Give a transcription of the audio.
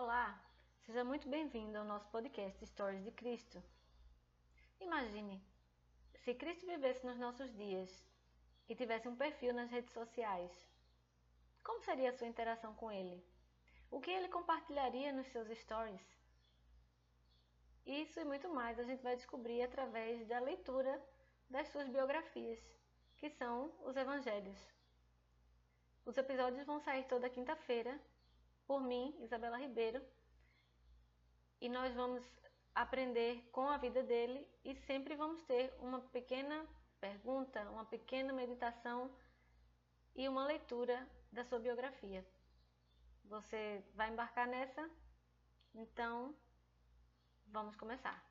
Olá, seja muito bem-vindo ao nosso podcast Histórias de Cristo. Imagine se Cristo vivesse nos nossos dias e tivesse um perfil nas redes sociais. Como seria a sua interação com ele? O que ele compartilharia nos seus stories? Isso e muito mais a gente vai descobrir através da leitura das suas biografias, que são os evangelhos. Os episódios vão sair toda quinta-feira por mim, Isabela Ribeiro, e nós vamos aprender com a vida dele e sempre vamos ter uma pequena pergunta, uma pequena meditação e uma leitura da sua biografia. Você vai embarcar nessa? Então, vamos começar.